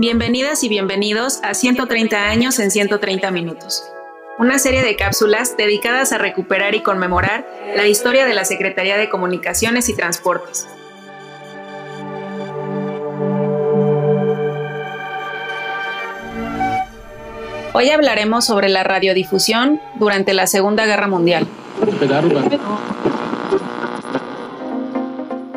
Bienvenidas y bienvenidos a 130 años en 130 minutos, una serie de cápsulas dedicadas a recuperar y conmemorar la historia de la Secretaría de Comunicaciones y Transportes. Hoy hablaremos sobre la radiodifusión durante la Segunda Guerra Mundial.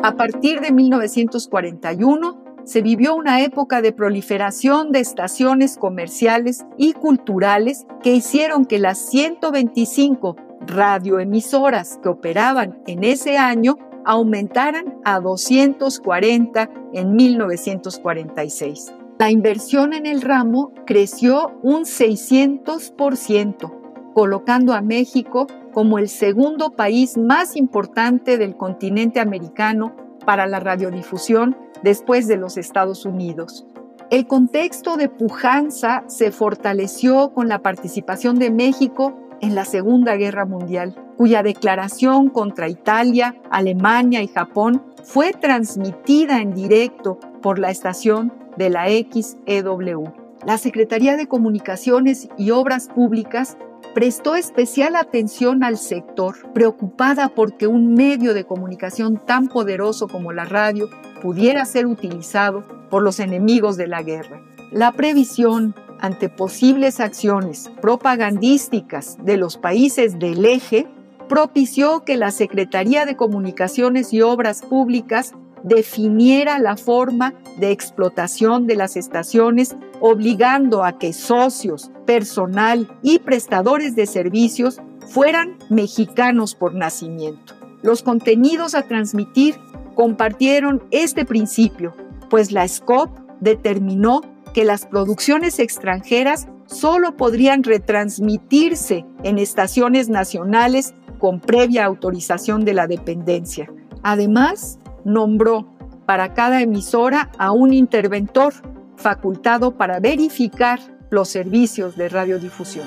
A partir de 1941, se vivió una época de proliferación de estaciones comerciales y culturales que hicieron que las 125 radioemisoras que operaban en ese año aumentaran a 240 en 1946. La inversión en el ramo creció un 600%, colocando a México como el segundo país más importante del continente americano para la radiodifusión después de los Estados Unidos. El contexto de pujanza se fortaleció con la participación de México en la Segunda Guerra Mundial, cuya declaración contra Italia, Alemania y Japón fue transmitida en directo por la estación de la XEW. La Secretaría de Comunicaciones y Obras Públicas prestó especial atención al sector, preocupada porque un medio de comunicación tan poderoso como la radio pudiera ser utilizado por los enemigos de la guerra. La previsión ante posibles acciones propagandísticas de los países del eje propició que la Secretaría de Comunicaciones y Obras Públicas definiera la forma de explotación de las estaciones, obligando a que socios, personal y prestadores de servicios fueran mexicanos por nacimiento. Los contenidos a transmitir compartieron este principio, pues la SCOP determinó que las producciones extranjeras solo podrían retransmitirse en estaciones nacionales con previa autorización de la dependencia. Además, nombró para cada emisora a un interventor facultado para verificar los servicios de radiodifusión.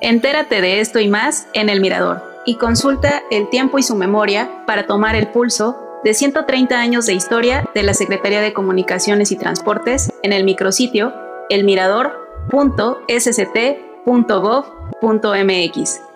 Entérate de esto y más en El Mirador y consulta el tiempo y su memoria para tomar el pulso de 130 años de historia de la Secretaría de Comunicaciones y Transportes en el micrositio elmirador.sct.gov.mx.